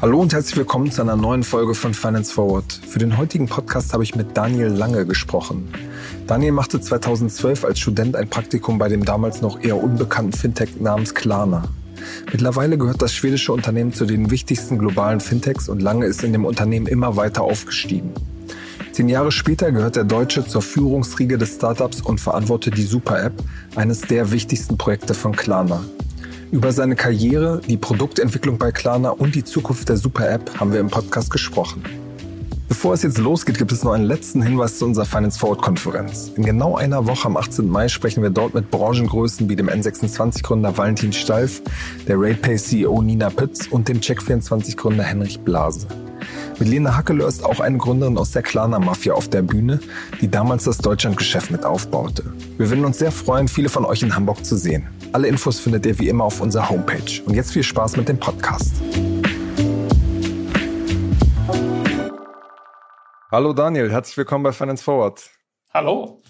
Hallo und herzlich willkommen zu einer neuen Folge von Finance Forward. Für den heutigen Podcast habe ich mit Daniel Lange gesprochen. Daniel machte 2012 als Student ein Praktikum bei dem damals noch eher unbekannten Fintech namens Klarna. Mittlerweile gehört das schwedische Unternehmen zu den wichtigsten globalen Fintechs und Lange ist in dem Unternehmen immer weiter aufgestiegen. Zehn Jahre später gehört der Deutsche zur Führungsriege des Startups und verantwortet die Super-App, eines der wichtigsten Projekte von Klarna. Über seine Karriere, die Produktentwicklung bei Klarna und die Zukunft der Super-App haben wir im Podcast gesprochen. Bevor es jetzt losgeht, gibt es noch einen letzten Hinweis zu unserer Finance Forward Konferenz. In genau einer Woche am 18. Mai sprechen wir dort mit Branchengrößen wie dem N26-Gründer Valentin Stalf, der RatePay-CEO Nina Pütz und dem Check24-Gründer Henrich Blase. Mit Lena Hackelö ist auch eine Gründerin aus der Klarna-Mafia auf der Bühne, die damals das Deutschlandgeschäft mit aufbaute. Wir würden uns sehr freuen, viele von euch in Hamburg zu sehen. Alle Infos findet ihr wie immer auf unserer Homepage. Und jetzt viel Spaß mit dem Podcast. Hallo Daniel, herzlich willkommen bei Finance Forward. Hallo.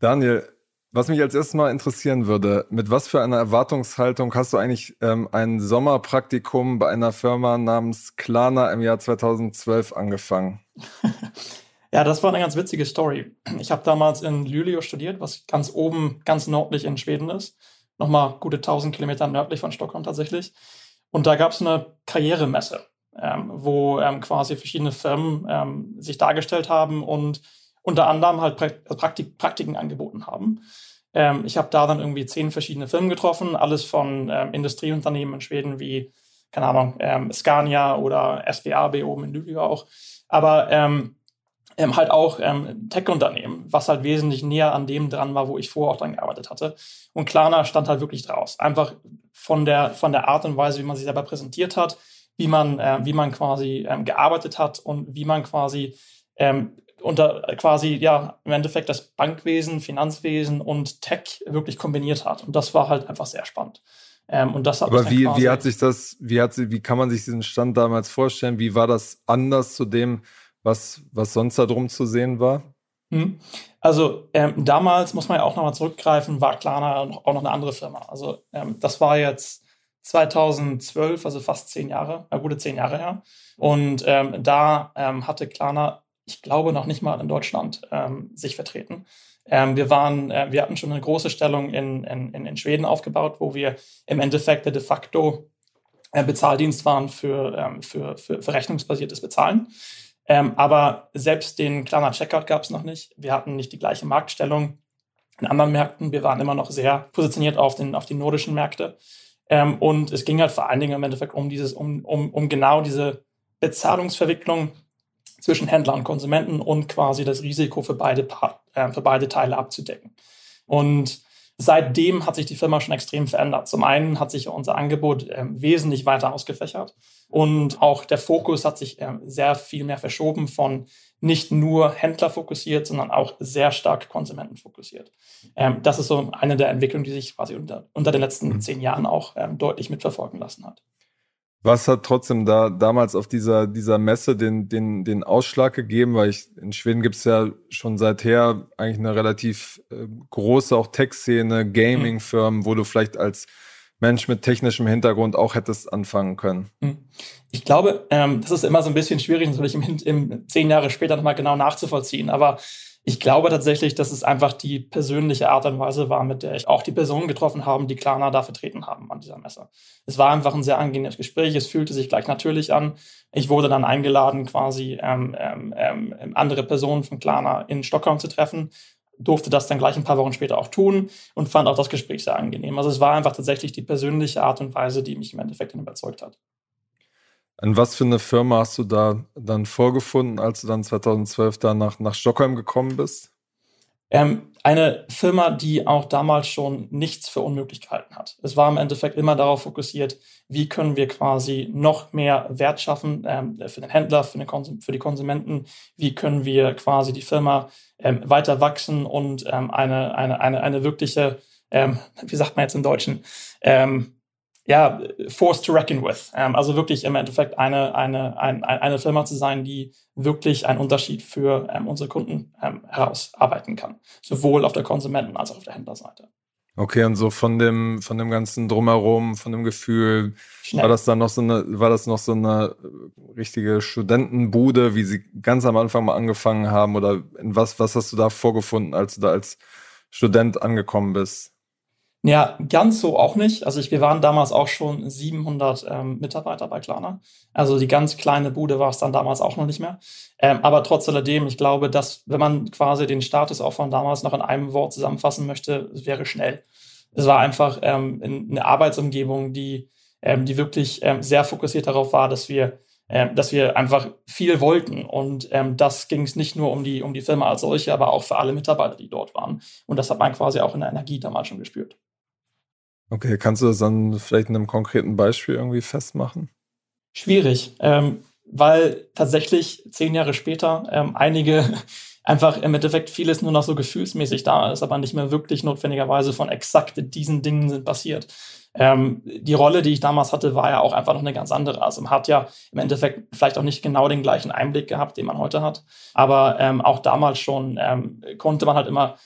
Daniel, was mich als erstes mal interessieren würde, mit was für einer Erwartungshaltung hast du eigentlich ähm, ein Sommerpraktikum bei einer Firma namens Klarna im Jahr 2012 angefangen? ja, das war eine ganz witzige Story. Ich habe damals in Luleå studiert, was ganz oben, ganz nördlich in Schweden ist nochmal gute 1000 Kilometer nördlich von Stockholm tatsächlich. Und da gab es eine Karrieremesse, ähm, wo ähm, quasi verschiedene Firmen ähm, sich dargestellt haben und unter anderem halt Praktik Praktiken angeboten haben. Ähm, ich habe da dann irgendwie zehn verschiedene Firmen getroffen, alles von ähm, Industrieunternehmen in Schweden wie, keine Ahnung, ähm, Scania oder SBAB oben in Lübeck auch. Aber ähm, ähm, halt auch ähm, Tech-Unternehmen, was halt wesentlich näher an dem dran war, wo ich vorher auch dran gearbeitet hatte. Und Klarna stand halt wirklich draus. Einfach von der, von der Art und Weise, wie man sich selber präsentiert hat, wie man, äh, wie man quasi gearbeitet hat und wie man quasi ähm, unter quasi, ja, im Endeffekt das Bankwesen, Finanzwesen und Tech wirklich kombiniert hat. Und das war halt einfach sehr spannend. Ähm, und das hat Aber wie, wie hat sich das, wie hat sie, wie kann man sich diesen Stand damals vorstellen? Wie war das anders zu dem, was, was sonst da drum zu sehen war? Hm. Also ähm, damals muss man ja auch nochmal zurückgreifen, war Klarna auch noch eine andere Firma. Also ähm, das war jetzt 2012, also fast zehn Jahre, äh, gute zehn Jahre her. Und ähm, da ähm, hatte Klarna, ich glaube, noch nicht mal in Deutschland ähm, sich vertreten. Ähm, wir waren, äh, wir hatten schon eine große Stellung in, in, in Schweden aufgebaut, wo wir im Endeffekt de facto äh, Bezahldienst waren für, für, für, für rechnungsbasiertes Bezahlen. Ähm, aber selbst den Klarna Checkout gab es noch nicht. Wir hatten nicht die gleiche Marktstellung in anderen Märkten. Wir waren immer noch sehr positioniert auf, den, auf die nordischen Märkte. Ähm, und es ging halt vor allen Dingen im Endeffekt um dieses, um, um, um genau diese Bezahlungsverwicklung zwischen Händler und Konsumenten und quasi das Risiko für beide, äh, für beide Teile abzudecken. Und Seitdem hat sich die Firma schon extrem verändert. Zum einen hat sich unser Angebot äh, wesentlich weiter ausgefächert und auch der Fokus hat sich äh, sehr viel mehr verschoben von nicht nur Händler fokussiert, sondern auch sehr stark Konsumenten fokussiert. Ähm, das ist so eine der Entwicklungen, die sich quasi unter, unter den letzten mhm. zehn Jahren auch ähm, deutlich mitverfolgen lassen hat. Was hat trotzdem da damals auf dieser, dieser Messe den, den, den Ausschlag gegeben? Weil ich, in Schweden gibt es ja schon seither eigentlich eine relativ äh, große auch Tech-Szene, Gaming-Firmen, wo du vielleicht als Mensch mit technischem Hintergrund auch hättest anfangen können. Hm. Ich glaube, ähm, das ist immer so ein bisschen schwierig, natürlich im, im zehn Jahre später nochmal genau nachzuvollziehen. Aber ich glaube tatsächlich, dass es einfach die persönliche Art und Weise war, mit der ich auch die Personen getroffen habe, die Klarna da vertreten haben an dieser Messe. Es war einfach ein sehr angenehmes Gespräch. Es fühlte sich gleich natürlich an. Ich wurde dann eingeladen, quasi ähm, ähm, ähm, andere Personen von Klarna in Stockholm zu treffen durfte das dann gleich ein paar Wochen später auch tun und fand auch das Gespräch sehr angenehm. Also es war einfach tatsächlich die persönliche Art und Weise, die mich im Endeffekt dann überzeugt hat. An was für eine Firma hast du da dann vorgefunden, als du dann 2012 da nach, nach Stockholm gekommen bist? Ähm, eine Firma, die auch damals schon nichts für unmöglich gehalten hat. Es war im Endeffekt immer darauf fokussiert, wie können wir quasi noch mehr Wert schaffen ähm, für den Händler, für, den für, die Konsumenten, wie können wir quasi die Firma ähm, weiter wachsen und ähm, eine, eine, eine, eine wirkliche, ähm, wie sagt man jetzt im Deutschen, ähm, ja, forced to reckon with. Ähm, also wirklich im Endeffekt eine, eine, ein, eine Firma zu sein, die wirklich einen Unterschied für ähm, unsere Kunden ähm, herausarbeiten kann. Sowohl auf der Konsumenten- als auch auf der Händlerseite. Okay, und so von dem, von dem ganzen Drumherum, von dem Gefühl, Schnell. war das dann noch so eine, war das noch so eine richtige Studentenbude, wie sie ganz am Anfang mal angefangen haben? Oder in was, was hast du da vorgefunden, als du da als Student angekommen bist? Ja, ganz so auch nicht. Also ich, wir waren damals auch schon 700 ähm, Mitarbeiter bei Klarna. Also die ganz kleine Bude war es dann damals auch noch nicht mehr. Ähm, aber trotz alledem, ich glaube, dass wenn man quasi den Status auch von damals noch in einem Wort zusammenfassen möchte, es wäre schnell. Es war einfach ähm, eine Arbeitsumgebung, die, ähm, die wirklich ähm, sehr fokussiert darauf war, dass wir ähm, dass wir einfach viel wollten. Und ähm, das ging es nicht nur um die, um die Firma als solche, aber auch für alle Mitarbeiter, die dort waren. Und das hat man quasi auch in der Energie damals schon gespürt. Okay, kannst du das dann vielleicht in einem konkreten Beispiel irgendwie festmachen? Schwierig, ähm, weil tatsächlich zehn Jahre später ähm, einige einfach im Endeffekt vieles nur noch so gefühlsmäßig da ist, aber nicht mehr wirklich notwendigerweise von exakt diesen Dingen sind passiert. Ähm, die Rolle, die ich damals hatte, war ja auch einfach noch eine ganz andere. Also man hat ja im Endeffekt vielleicht auch nicht genau den gleichen Einblick gehabt, den man heute hat, aber ähm, auch damals schon ähm, konnte man halt immer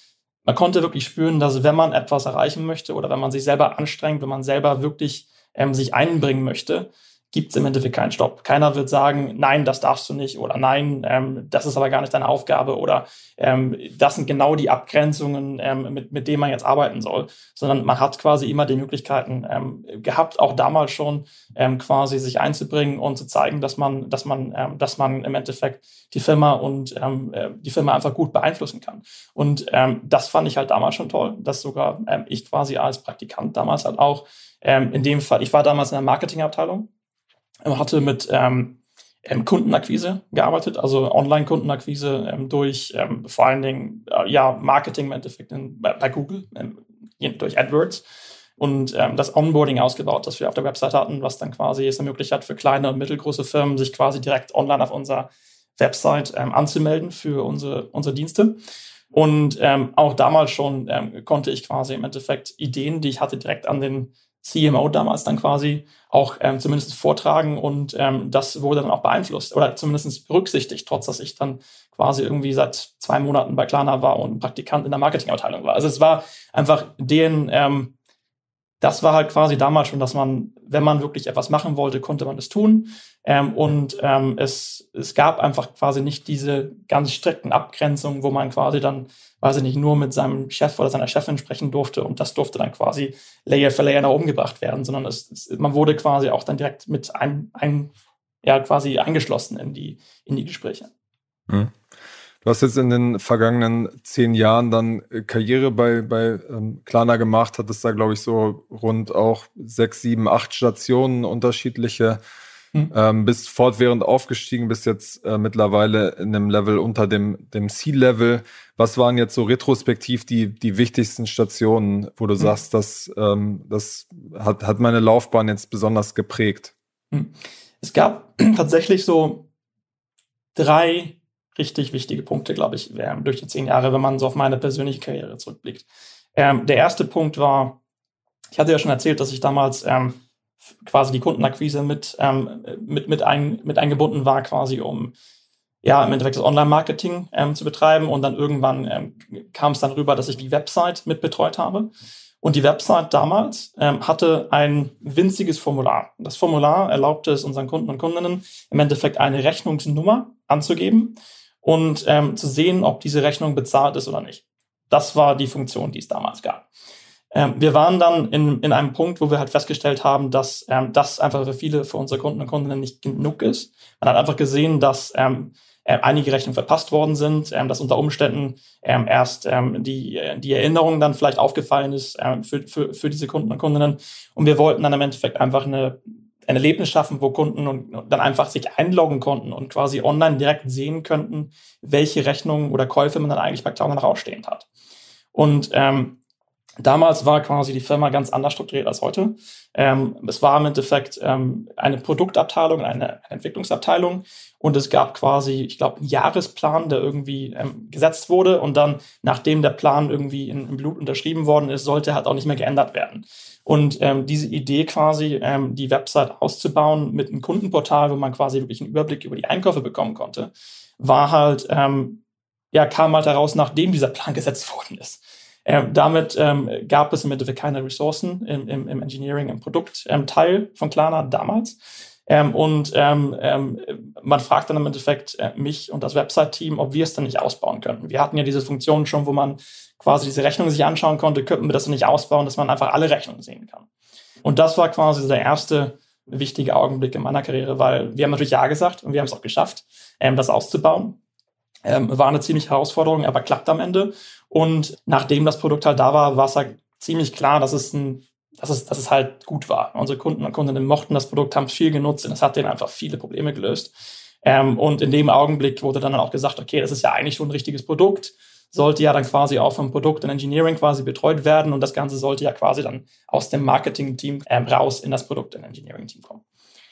man konnte wirklich spüren, dass wenn man etwas erreichen möchte oder wenn man sich selber anstrengt, wenn man selber wirklich ähm, sich einbringen möchte, gibt es im Endeffekt keinen Stopp. Keiner wird sagen, nein, das darfst du nicht oder nein, ähm, das ist aber gar nicht deine Aufgabe oder ähm, das sind genau die Abgrenzungen, ähm, mit, mit denen man jetzt arbeiten soll, sondern man hat quasi immer die Möglichkeiten ähm, gehabt, auch damals schon ähm, quasi sich einzubringen und zu zeigen, dass man, dass man, ähm, dass man im Endeffekt die Firma und äh, die Firma einfach gut beeinflussen kann. Und das fand ich halt damals schon toll, dass sogar ich quasi als Praktikant damals halt auch in dem Fall, ich war damals in der Marketingabteilung hatte mit ähm, ähm, Kundenakquise gearbeitet, also Online-Kundenakquise ähm, durch ähm, vor allen Dingen äh, ja Marketing im Endeffekt in, bei, bei, Google ähm, durch AdWords und ähm, das Onboarding ausgebaut, das wir auf der Website hatten, was dann quasi es ermöglicht hat für kleine und mittelgroße Firmen, sich quasi direkt online auf unserer Website ähm, anzumelden für unsere, unsere Dienste. Und ähm, auch damals schon ähm, konnte ich quasi im Endeffekt Ideen, die ich hatte, direkt an den CMO damals dann quasi auch ähm, zumindest vortragen und ähm, das wurde dann auch beeinflusst oder zumindest berücksichtigt, trotz dass ich dann quasi irgendwie seit zwei Monaten bei Klarna war und Praktikant in der Marketingabteilung war. Also es war einfach den, ähm, das war halt quasi damals schon, dass man, wenn man wirklich etwas machen wollte, konnte man das tun. Ähm, und ähm, es, es gab einfach quasi nicht diese ganz strikten Abgrenzungen, wo man quasi dann weiß ich nicht, nur mit seinem Chef oder seiner Chefin sprechen durfte und das durfte dann quasi Layer für Layer nach oben gebracht werden, sondern es, es, man wurde quasi auch dann direkt mit ein, ein, ja, quasi eingeschlossen in die, in die Gespräche. Mhm. Du hast jetzt in den vergangenen zehn Jahren dann Karriere bei, bei ähm, Klarna gemacht, hattest da, glaube ich, so rund auch sechs, sieben, acht Stationen, unterschiedliche hm. Ähm, bist fortwährend aufgestiegen, bist jetzt äh, mittlerweile in einem Level unter dem, dem C-Level. Was waren jetzt so retrospektiv die, die wichtigsten Stationen, wo du hm. sagst, dass, ähm, das hat, hat meine Laufbahn jetzt besonders geprägt? Hm. Es gab tatsächlich so drei richtig wichtige Punkte, glaube ich, durch die zehn Jahre, wenn man so auf meine persönliche Karriere zurückblickt. Ähm, der erste Punkt war, ich hatte ja schon erzählt, dass ich damals ähm, quasi die Kundenakquise mit, ähm, mit, mit, ein, mit eingebunden war, quasi um ja, im Endeffekt das Online-Marketing ähm, zu betreiben. Und dann irgendwann ähm, kam es dann rüber, dass ich die Website mit betreut habe. Und die Website damals ähm, hatte ein winziges Formular. Das Formular erlaubte es unseren Kunden und Kundinnen im Endeffekt eine Rechnungsnummer anzugeben und ähm, zu sehen, ob diese Rechnung bezahlt ist oder nicht. Das war die Funktion, die es damals gab. Ähm, wir waren dann in, in einem Punkt, wo wir halt festgestellt haben, dass ähm, das einfach für viele, für unsere Kunden und Kundinnen nicht genug ist. Man hat einfach gesehen, dass ähm, äh, einige Rechnungen verpasst worden sind, ähm, dass unter Umständen ähm, erst ähm, die, die Erinnerung dann vielleicht aufgefallen ist ähm, für, für, für diese Kunden und Kundinnen. Und wir wollten dann im Endeffekt einfach eine, ein Erlebnis schaffen, wo Kunden und, und dann einfach sich einloggen konnten und quasi online direkt sehen könnten, welche Rechnungen oder Käufe man dann eigentlich bei Cloud rausstehend hat. Und ähm, Damals war quasi die Firma ganz anders strukturiert als heute. Ähm, es war im Endeffekt ähm, eine Produktabteilung, eine, eine, Entwicklungsabteilung und es gab quasi, ich glaube, einen Jahresplan, der irgendwie ähm, gesetzt wurde und dann, nachdem der Plan irgendwie in, in, Blut unterschrieben worden ist, sollte halt auch nicht mehr geändert werden. Und ähm, diese Idee quasi, ähm, die Website auszubauen mit einem Kundenportal, wo man quasi wirklich einen Überblick über die Einkäufe bekommen konnte, war halt, ähm, ja, kam halt heraus, nachdem dieser Plan gesetzt worden ist. Ähm, damit ähm, gab es im Endeffekt keine Ressourcen im, im, im Engineering, im Produktteil ähm, von Klarna damals. Ähm, und ähm, ähm, man fragt dann im Endeffekt äh, mich und das Website-Team, ob wir es dann nicht ausbauen könnten. Wir hatten ja diese Funktion schon, wo man quasi diese Rechnung sich anschauen konnte, könnten wir das nicht ausbauen, dass man einfach alle Rechnungen sehen kann. Und das war quasi der erste wichtige Augenblick in meiner Karriere, weil wir haben natürlich Ja gesagt und wir haben es auch geschafft, ähm, das auszubauen. Ähm, war eine ziemliche Herausforderung, aber klappt am Ende. Und nachdem das Produkt halt da war, war es halt ziemlich klar, dass es ein dass es, dass es halt gut war. Unsere Kunden und Kundinnen mochten das Produkt, haben es viel genutzt und es hat denen einfach viele Probleme gelöst. Ähm, und in dem Augenblick wurde dann auch gesagt, okay, das ist ja eigentlich schon ein richtiges Produkt, sollte ja dann quasi auch vom Produkt und Engineering quasi betreut werden und das Ganze sollte ja quasi dann aus dem Marketing-Team ähm, raus in das Produkt- und Engineering-Team kommen.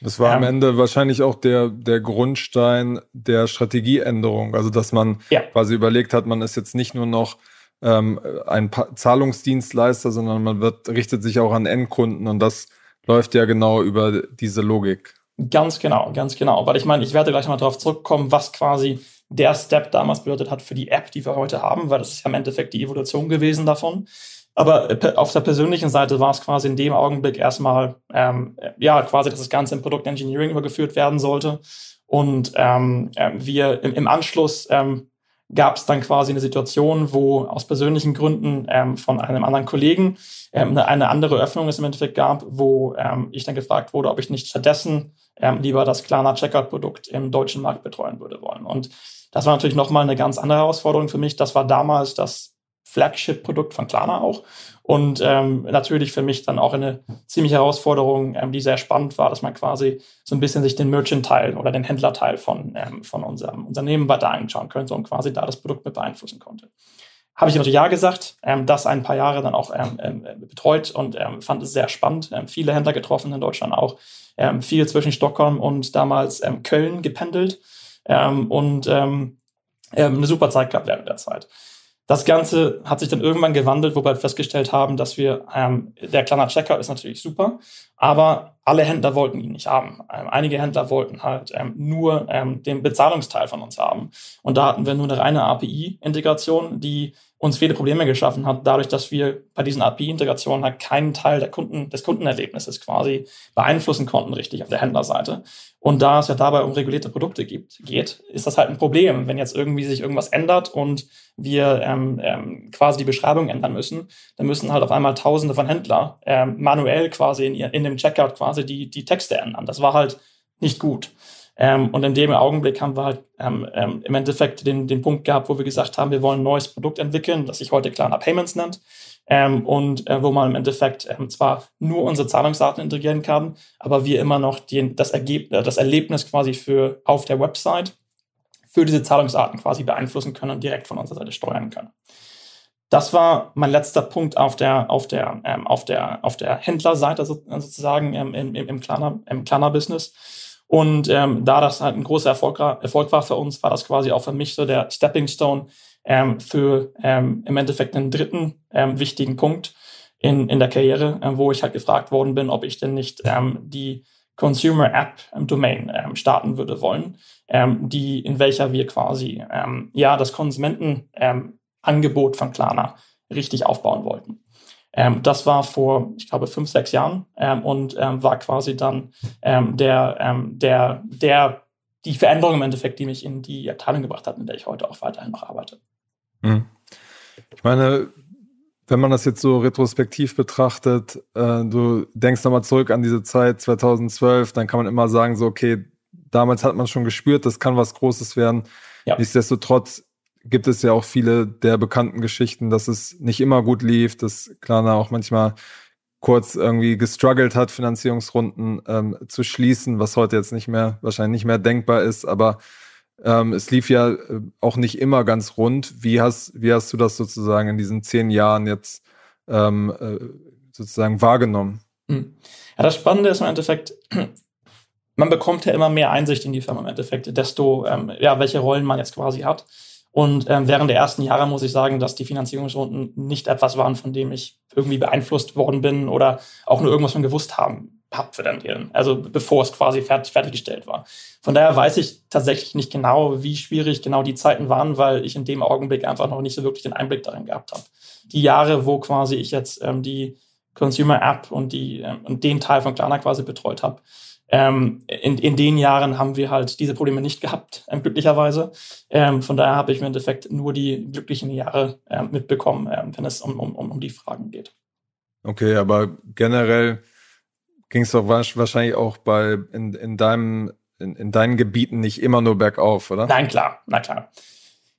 Das war ähm, am Ende wahrscheinlich auch der, der Grundstein der Strategieänderung. Also, dass man ja. quasi überlegt hat, man ist jetzt nicht nur noch ähm, ein pa Zahlungsdienstleister, sondern man wird, richtet sich auch an Endkunden und das läuft ja genau über diese Logik. Ganz genau, ganz genau. Weil ich meine, ich werde gleich mal darauf zurückkommen, was quasi der Step damals bedeutet hat für die App, die wir heute haben, weil das ist ja im Endeffekt die Evolution gewesen davon. Aber äh, auf der persönlichen Seite war es quasi in dem Augenblick erstmal, ähm, ja, quasi, dass das Ganze im Produkt Engineering übergeführt werden sollte. Und ähm, äh, wir im, im Anschluss ähm, gab es dann quasi eine Situation, wo aus persönlichen Gründen ähm, von einem anderen Kollegen ähm, eine, eine, andere Öffnung es im Endeffekt gab, wo ähm, ich dann gefragt wurde, ob ich nicht stattdessen ähm, lieber das Klarna Checkout-Produkt im deutschen Markt betreuen würde wollen. Und das war natürlich nochmal eine ganz andere Herausforderung für mich. Das war damals das Flagship-Produkt von Klarna auch. Und ähm, natürlich für mich dann auch eine ziemliche Herausforderung, ähm, die sehr spannend war, dass man quasi so ein bisschen sich den Merchant-Teil oder den Händler-Teil von, ähm, von unserem Unternehmen weiter anschauen könnte und quasi da das Produkt mit beeinflussen konnte. Habe ich natürlich Ja gesagt, ähm, das ein paar Jahre dann auch ähm, ähm, betreut und ähm, fand es sehr spannend. Viele Händler getroffen in Deutschland auch, viel zwischen Stockholm und damals Köln gependelt ähm, und ähm, ähm, eine super Zeit gehabt während der Zeit. Das Ganze hat sich dann irgendwann gewandelt, wobei wir festgestellt haben, dass wir, ähm, der kleine Checker ist natürlich super, aber alle Händler wollten ihn nicht haben. Ähm, einige Händler wollten halt ähm, nur ähm, den Bezahlungsteil von uns haben. Und da hatten wir nur eine reine API-Integration, die uns viele Probleme geschaffen hat, dadurch, dass wir bei diesen API-Integrationen halt keinen Teil der Kunden, des Kundenerlebnisses quasi beeinflussen konnten, richtig auf der Händlerseite. Und da es ja dabei um regulierte Produkte gibt, geht, ist das halt ein Problem, wenn jetzt irgendwie sich irgendwas ändert und wir ähm, ähm, quasi die Beschreibung ändern müssen, dann müssen halt auf einmal Tausende von Händler ähm, manuell quasi in, in dem Checkout quasi die, die Texte ändern. Das war halt nicht gut. Ähm, und in dem Augenblick haben wir halt ähm, ähm, im Endeffekt den, den Punkt gehabt, wo wir gesagt haben, wir wollen ein neues Produkt entwickeln, das sich heute Klarna Payments nennt. Ähm, und äh, wo man im Endeffekt ähm, zwar nur unsere Zahlungsdaten integrieren kann, aber wir immer noch die, das, Ergeb äh, das Erlebnis quasi für auf der Website für diese Zahlungsarten quasi beeinflussen können und direkt von unserer Seite steuern können. Das war mein letzter Punkt auf der, auf der, ähm, auf der, auf der Händlerseite sozusagen ähm, im, im, im Klarna-Business. Und ähm, da das halt ein großer Erfolg, Erfolg war für uns, war das quasi auch für mich so der Stepping Stone ähm, für ähm, im Endeffekt einen dritten ähm, wichtigen Punkt in, in der Karriere, ähm, wo ich halt gefragt worden bin, ob ich denn nicht ähm, die Consumer App ähm, Domain ähm, starten würde wollen, ähm, die in welcher wir quasi ähm, ja das Konsumentenangebot ähm, von Klarna richtig aufbauen wollten. Ähm, das war vor, ich glaube, fünf, sechs Jahren ähm, und ähm, war quasi dann ähm, der, ähm, der, der, die Veränderung im Endeffekt, die mich in die Abteilung gebracht hat, in der ich heute auch weiterhin noch arbeite. Mhm. Ich meine, wenn man das jetzt so retrospektiv betrachtet, äh, du denkst nochmal zurück an diese Zeit 2012, dann kann man immer sagen, so, okay, damals hat man schon gespürt, das kann was Großes werden. Ja. Nichtsdestotrotz gibt es ja auch viele der bekannten Geschichten, dass es nicht immer gut lief, dass Klarna auch manchmal kurz irgendwie gestruggelt hat, Finanzierungsrunden ähm, zu schließen, was heute jetzt nicht mehr, wahrscheinlich nicht mehr denkbar ist, aber ähm, es lief ja äh, auch nicht immer ganz rund. Wie hast, wie hast du das sozusagen in diesen zehn Jahren jetzt ähm, äh, sozusagen wahrgenommen? Hm. Ja, das Spannende ist im Endeffekt, man bekommt ja immer mehr Einsicht in die Firma im Endeffekt, desto, ähm, ja, welche Rollen man jetzt quasi hat. Und ähm, während der ersten Jahre muss ich sagen, dass die Finanzierungsrunden nicht etwas waren, von dem ich irgendwie beeinflusst worden bin oder auch nur irgendwas von gewusst haben hab finanzieren. Also bevor es quasi fertig, fertiggestellt war. Von daher weiß ich tatsächlich nicht genau, wie schwierig genau die Zeiten waren, weil ich in dem Augenblick einfach noch nicht so wirklich den Einblick darin gehabt habe. die Jahre, wo quasi ich jetzt ähm, die Consumer App und die ähm, und den Teil von Klarna quasi betreut habe. Ähm, in, in den Jahren haben wir halt diese Probleme nicht gehabt, ähm, glücklicherweise. Ähm, von daher habe ich im Endeffekt nur die glücklichen Jahre ähm, mitbekommen, ähm, wenn es um, um, um die Fragen geht. Okay, aber generell ging es doch wahrscheinlich auch bei in, in deinem in, in deinen Gebieten nicht immer nur bergauf, oder? Nein, klar, na klar.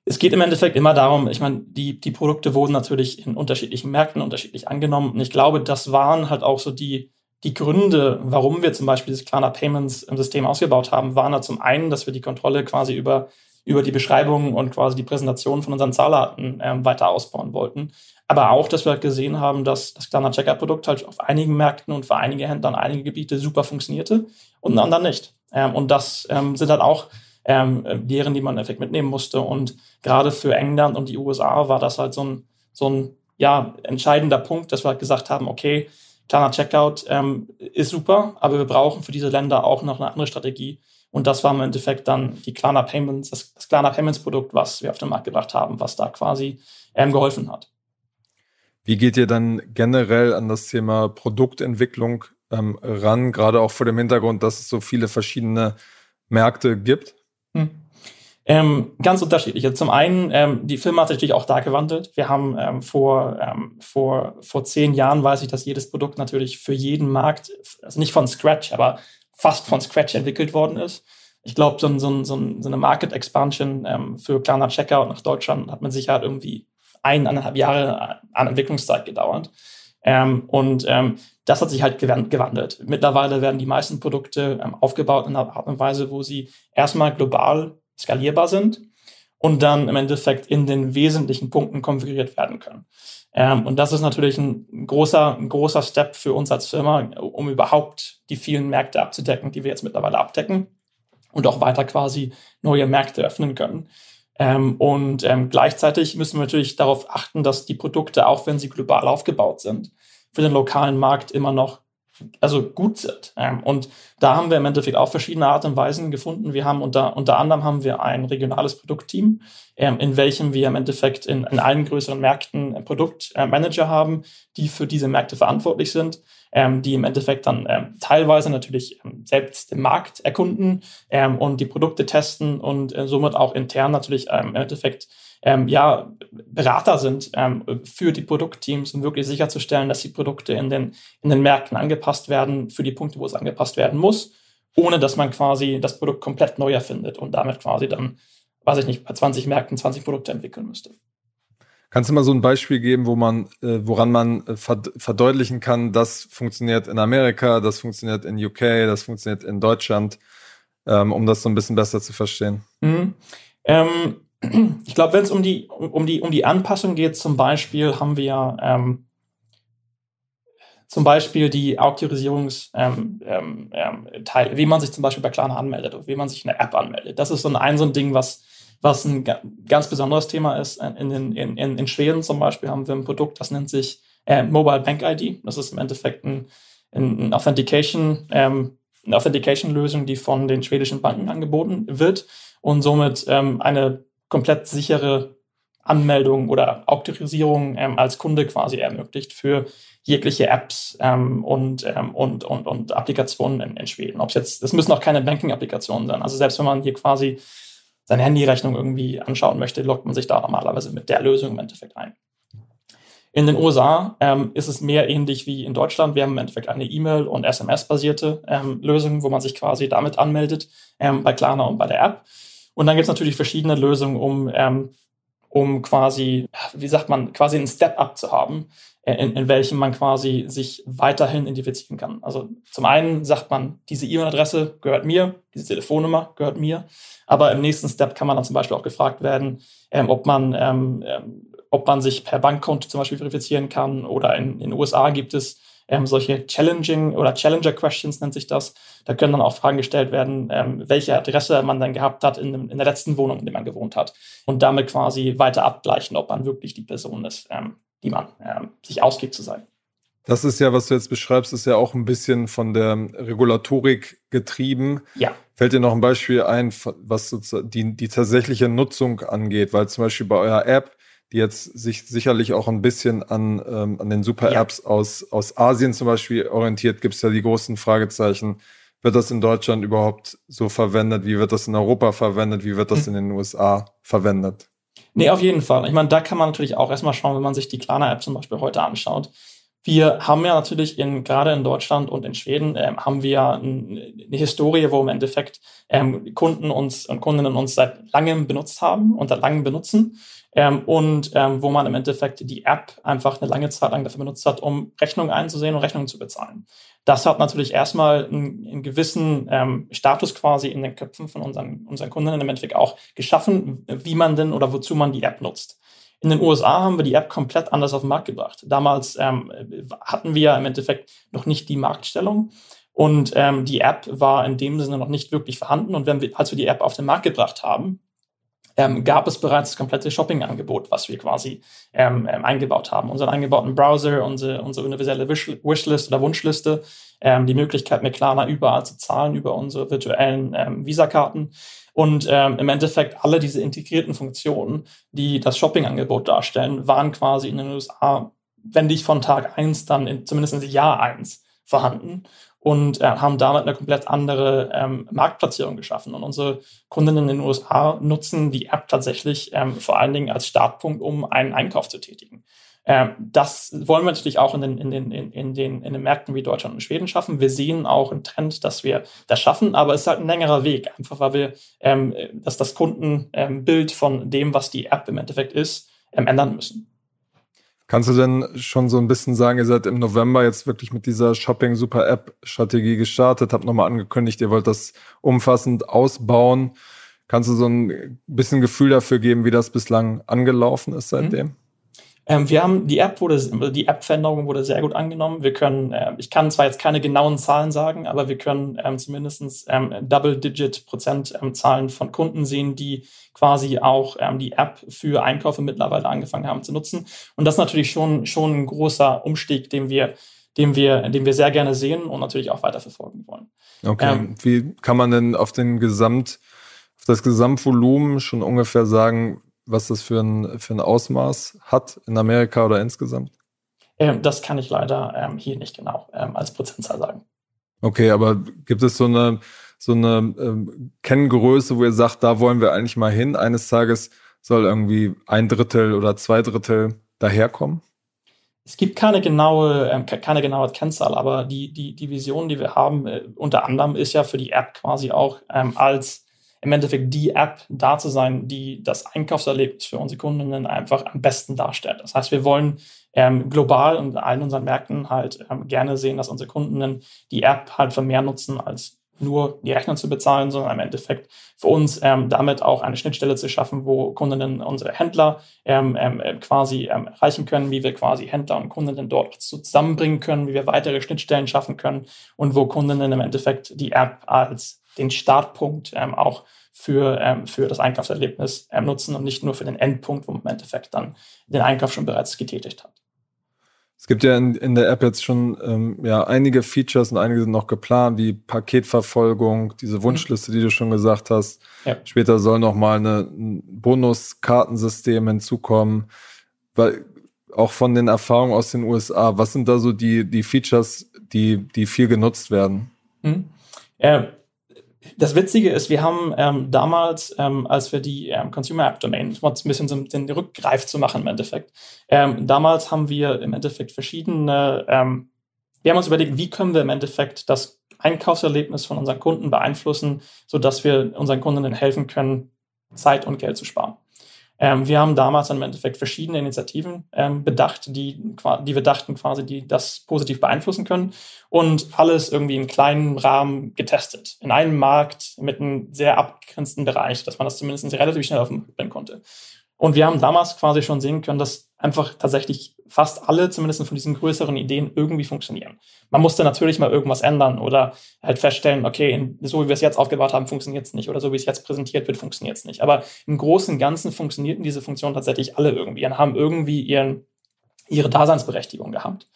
Es geht im Endeffekt immer darum, ich meine, die, die Produkte wurden natürlich in unterschiedlichen Märkten unterschiedlich angenommen. Und ich glaube, das waren halt auch so die, die Gründe, warum wir zum Beispiel dieses Klarna Payments im System ausgebaut haben, waren da zum einen, dass wir die Kontrolle quasi über, über die Beschreibung und quasi die Präsentation von unseren Zahlarten ähm, weiter ausbauen wollten. Aber auch, dass wir halt gesehen haben, dass das Klarna Checkout-Produkt halt auf einigen Märkten und für einige Händler einige Gebiete super funktionierte und in anderen nicht. Ähm, und das ähm, sind halt auch ähm, Lehren, die man im Endeffekt mitnehmen musste. Und gerade für England und die USA war das halt so ein, so ein ja, entscheidender Punkt, dass wir halt gesagt haben, okay, kleiner Checkout ähm, ist super, aber wir brauchen für diese Länder auch noch eine andere Strategie. Und das war im Endeffekt dann die Klarna Payments, das, das Klarna Payments Produkt, was wir auf den Markt gebracht haben, was da quasi ähm, geholfen hat. Wie geht ihr dann generell an das Thema Produktentwicklung ähm, ran, gerade auch vor dem Hintergrund, dass es so viele verschiedene Märkte gibt? Hm. Ähm, ganz unterschiedlich. Also zum einen, ähm, die Firma hat sich natürlich auch da gewandelt. Wir haben ähm, vor, ähm, vor, vor zehn Jahren, weiß ich, dass jedes Produkt natürlich für jeden Markt, also nicht von Scratch, aber fast von Scratch entwickelt worden ist. Ich glaube, so, so, so, eine Market Expansion ähm, für Klarna Checkout nach Deutschland hat mit Sicherheit irgendwie eineinhalb Jahre an Entwicklungszeit gedauert. Ähm, und das hat sich halt gewandelt. Mittlerweile werden die meisten Produkte aufgebaut in einer Art und Weise, wo sie erstmal global skalierbar sind und dann im Endeffekt in den wesentlichen Punkten konfiguriert werden können. Ähm, und das ist natürlich ein großer, ein großer Step für uns als Firma, um überhaupt die vielen Märkte abzudecken, die wir jetzt mittlerweile abdecken und auch weiter quasi neue Märkte öffnen können. Ähm, und ähm, gleichzeitig müssen wir natürlich darauf achten, dass die Produkte, auch wenn sie global aufgebaut sind, für den lokalen Markt immer noch also gut sind. Und da haben wir im Endeffekt auch verschiedene Art und Weisen gefunden. Wir haben unter, unter anderem haben wir ein regionales Produktteam, ähm, in welchem wir im Endeffekt in, in allen größeren Märkten Produktmanager haben, die für diese Märkte verantwortlich sind, ähm, die im Endeffekt dann ähm, teilweise natürlich selbst den Markt erkunden und die Produkte testen und äh, somit auch intern natürlich im Endeffekt ähm, ja, Berater sind ähm, für die Produktteams, um wirklich sicherzustellen, dass die Produkte in den, in den Märkten angepasst werden für die Punkte, wo es angepasst werden muss, ohne dass man quasi das Produkt komplett neu erfindet und damit quasi dann, weiß ich nicht, bei 20 Märkten 20 Produkte entwickeln müsste. Kannst du mal so ein Beispiel geben, wo man, äh, woran man äh, verdeutlichen kann, das funktioniert in Amerika, das funktioniert in UK, das funktioniert in Deutschland, ähm, um das so ein bisschen besser zu verstehen? Mhm. Ähm, ich glaube, wenn es um die, um, die, um die Anpassung geht, zum Beispiel haben wir ähm, zum Beispiel die Autorisierungsteile, ähm, ähm, ähm, wie man sich zum Beispiel bei Klarna anmeldet oder wie man sich in der App anmeldet. Das ist so ein, ein, so ein Ding, was, was ein ganz besonderes Thema ist. In, in, in, in Schweden zum Beispiel haben wir ein Produkt, das nennt sich äh, Mobile Bank ID. Das ist im Endeffekt ein, ein Authentication, ähm, eine Authentication-Lösung, die von den schwedischen Banken angeboten wird und somit ähm, eine komplett sichere Anmeldung oder Autorisierung ähm, als Kunde quasi ermöglicht für jegliche Apps ähm, und, ähm, und, und, und Applikationen in, in Schweden. Ob jetzt, es müssen auch keine Banking-Applikationen sein. Also selbst wenn man hier quasi seine Handyrechnung irgendwie anschauen möchte, loggt man sich da normalerweise mit der Lösung im Endeffekt ein. In den USA ähm, ist es mehr ähnlich wie in Deutschland. Wir haben im Endeffekt eine E-Mail- und SMS-basierte ähm, Lösung, wo man sich quasi damit anmeldet, ähm, bei Klarna und bei der App. Und dann gibt es natürlich verschiedene Lösungen, um, ähm, um quasi, wie sagt man, quasi einen Step-up zu haben, äh, in, in welchem man quasi sich weiterhin identifizieren kann. Also zum einen sagt man, diese E-Mail-Adresse gehört mir, diese Telefonnummer gehört mir, aber im nächsten Step kann man dann zum Beispiel auch gefragt werden, ähm, ob man ähm, ähm ob man sich per Bankkonto zum Beispiel verifizieren kann oder in, in den USA gibt es ähm, solche Challenging oder Challenger Questions nennt sich das. Da können dann auch Fragen gestellt werden, ähm, welche Adresse man dann gehabt hat in, in, der letzten Wohnung, in der man gewohnt hat. Und damit quasi weiter abgleichen, ob man wirklich die Person ist, ähm, die man ähm, sich ausgibt zu sein. Das ist ja, was du jetzt beschreibst, ist ja auch ein bisschen von der Regulatorik getrieben. Ja. Fällt dir noch ein Beispiel ein, was die, die tatsächliche Nutzung angeht? Weil zum Beispiel bei eurer App die jetzt sich sicherlich auch ein bisschen an, ähm, an den Super-Apps ja. aus, aus Asien zum Beispiel orientiert, gibt es ja die großen Fragezeichen. Wird das in Deutschland überhaupt so verwendet? Wie wird das in Europa verwendet? Wie wird das hm. in den USA verwendet? Nee, auf jeden Fall. Ich meine, da kann man natürlich auch erstmal schauen, wenn man sich die Klarna-App zum Beispiel heute anschaut. Wir haben ja natürlich in, gerade in Deutschland und in Schweden ähm, haben wir eine Historie, wo im Endeffekt ähm, Kunden uns und Kundinnen uns seit langem benutzt haben und seit langem benutzen. Ähm, und ähm, wo man im Endeffekt die App einfach eine lange Zeit lang dafür benutzt hat, um Rechnungen einzusehen und Rechnungen zu bezahlen. Das hat natürlich erstmal einen, einen gewissen ähm, Status quasi in den Köpfen von unseren, unseren Kunden im Endeffekt auch geschaffen, wie man denn oder wozu man die App nutzt. In den USA haben wir die App komplett anders auf den Markt gebracht. Damals ähm, hatten wir im Endeffekt noch nicht die Marktstellung. Und ähm, die App war in dem Sinne noch nicht wirklich vorhanden. Und wenn wir, als wir die App auf den Markt gebracht haben, ähm, gab es bereits das komplette Shopping-Angebot, was wir quasi ähm, ähm, eingebaut haben. Unseren eingebauten Browser, unsere, unsere universelle Wish Wishlist oder Wunschliste, ähm, die Möglichkeit, mit Klarna überall zu zahlen über unsere virtuellen ähm, Visakarten und ähm, im Endeffekt alle diese integrierten Funktionen, die das Shopping-Angebot darstellen, waren quasi in den USA, wenn nicht von Tag eins dann in, zumindest in Jahr eins vorhanden und äh, haben damit eine komplett andere ähm, Marktplatzierung geschaffen. Und unsere Kundinnen in den USA nutzen die App tatsächlich ähm, vor allen Dingen als Startpunkt, um einen Einkauf zu tätigen. Ähm, das wollen wir natürlich auch in den, in, den, in, den, in den Märkten wie Deutschland und Schweden schaffen. Wir sehen auch einen Trend, dass wir das schaffen, aber es ist halt ein längerer Weg, einfach weil wir ähm, dass das Kundenbild von dem, was die App im Endeffekt ist, ähm, ändern müssen. Kannst du denn schon so ein bisschen sagen, ihr seid im November jetzt wirklich mit dieser Shopping-Super-App-Strategie gestartet, habt nochmal angekündigt, ihr wollt das umfassend ausbauen. Kannst du so ein bisschen Gefühl dafür geben, wie das bislang angelaufen ist seitdem? Ähm, wir haben die App wurde, die App-Veränderung wurde sehr gut angenommen. Wir können, äh, ich kann zwar jetzt keine genauen Zahlen sagen, aber wir können ähm, zumindest ähm, Double-Digit-Prozent-Zahlen ähm, von Kunden sehen, die quasi auch ähm, die App für Einkäufe mittlerweile angefangen haben zu nutzen. Und das ist natürlich schon, schon ein großer Umstieg, den wir den wir, den wir sehr gerne sehen und natürlich auch weiter verfolgen wollen. Okay. Ähm, Wie kann man denn auf den Gesamt, auf das Gesamtvolumen schon ungefähr sagen, was das für ein, für ein Ausmaß hat in Amerika oder insgesamt? Ähm, das kann ich leider ähm, hier nicht genau ähm, als Prozentzahl sagen. Okay, aber gibt es so eine, so eine ähm, Kenngröße, wo ihr sagt, da wollen wir eigentlich mal hin? Eines Tages soll irgendwie ein Drittel oder zwei Drittel daherkommen? Es gibt keine genaue, ähm, keine genaue Kennzahl, aber die, die, die Vision, die wir haben, äh, unter anderem ist ja für die App quasi auch ähm, als im Endeffekt die App da zu sein, die das Einkaufserlebnis für unsere Kundinnen einfach am besten darstellt. Das heißt, wir wollen ähm, global und in allen unseren Märkten halt ähm, gerne sehen, dass unsere Kundinnen die App halt für mehr nutzen als nur die Rechnung zu bezahlen, sondern im Endeffekt für uns ähm, damit auch eine Schnittstelle zu schaffen, wo Kundinnen unsere Händler ähm, ähm, äh, quasi ähm, erreichen können, wie wir quasi Händler und Kundinnen dort zusammenbringen können, wie wir weitere Schnittstellen schaffen können und wo Kundinnen im Endeffekt die App als den Startpunkt ähm, auch für, ähm, für das Einkaufserlebnis ähm, nutzen und nicht nur für den Endpunkt, wo man im Endeffekt dann den Einkauf schon bereits getätigt hat. Es gibt ja in, in der App jetzt schon ähm, ja, einige Features und einige sind noch geplant, wie Paketverfolgung, diese mhm. Wunschliste, die du schon gesagt hast. Ja. Später soll noch mal eine, ein Bonuskartensystem hinzukommen. Weil auch von den Erfahrungen aus den USA, was sind da so die, die Features, die, die viel genutzt werden? Mhm. Äh, das Witzige ist, wir haben ähm, damals, ähm, als wir die ähm, Consumer App Domain, um ein bisschen so den Rückgreif zu machen im Endeffekt, ähm, damals haben wir im Endeffekt verschiedene, ähm, wir haben uns überlegt, wie können wir im Endeffekt das Einkaufserlebnis von unseren Kunden beeinflussen, sodass wir unseren Kundinnen helfen können, Zeit und Geld zu sparen. Ähm, wir haben damals im Endeffekt verschiedene Initiativen ähm, bedacht, die, die wir dachten quasi, die das positiv beeinflussen können und alles irgendwie in kleinen Rahmen getestet. In einem Markt mit einem sehr abgrenzten Bereich, dass man das zumindest relativ schnell auf den Markt bringen konnte. Und wir haben damals quasi schon sehen können, dass einfach tatsächlich fast alle, zumindest von diesen größeren Ideen, irgendwie funktionieren. Man musste natürlich mal irgendwas ändern oder halt feststellen, okay, so wie wir es jetzt aufgebaut haben, funktioniert es nicht oder so wie es jetzt präsentiert wird, funktioniert es nicht. Aber im Großen und Ganzen funktionierten diese Funktionen tatsächlich alle irgendwie und haben irgendwie ihren, ihre Daseinsberechtigung gehabt.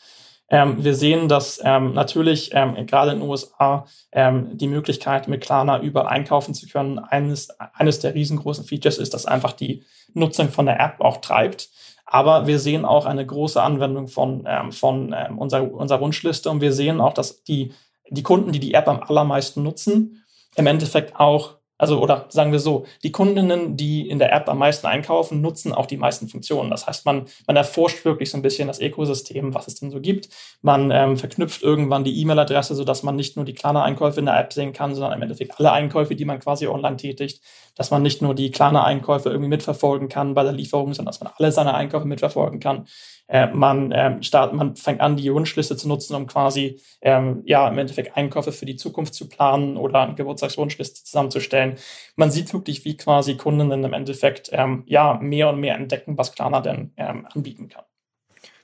Ähm, wir sehen, dass ähm, natürlich ähm, gerade in den USA ähm, die Möglichkeit, mit Klarna überall einkaufen zu können, eines, eines der riesengroßen Features ist, dass einfach die Nutzung von der App auch treibt. Aber wir sehen auch eine große Anwendung von, ähm, von ähm, unserer, unserer Wunschliste und wir sehen auch, dass die, die Kunden, die die App am allermeisten nutzen, im Endeffekt auch also, oder sagen wir so, die Kundinnen, die in der App am meisten einkaufen, nutzen auch die meisten Funktionen. Das heißt, man, man erforscht wirklich so ein bisschen das Ökosystem, was es denn so gibt. Man ähm, verknüpft irgendwann die E-Mail-Adresse, sodass man nicht nur die kleine Einkäufe in der App sehen kann, sondern im Endeffekt alle Einkäufe, die man quasi online tätigt. Dass man nicht nur die kleine Einkäufe irgendwie mitverfolgen kann bei der Lieferung, sondern dass man alle seine Einkäufe mitverfolgen kann. Äh, man, ähm, start, man fängt an, die Wunschliste zu nutzen, um quasi ähm, ja im Endeffekt Einkäufe für die Zukunft zu planen oder eine Geburtstagswunschliste zusammenzustellen. Man sieht wirklich, wie quasi Kundinnen im Endeffekt ähm, ja mehr und mehr entdecken, was Klarna denn ähm, anbieten kann.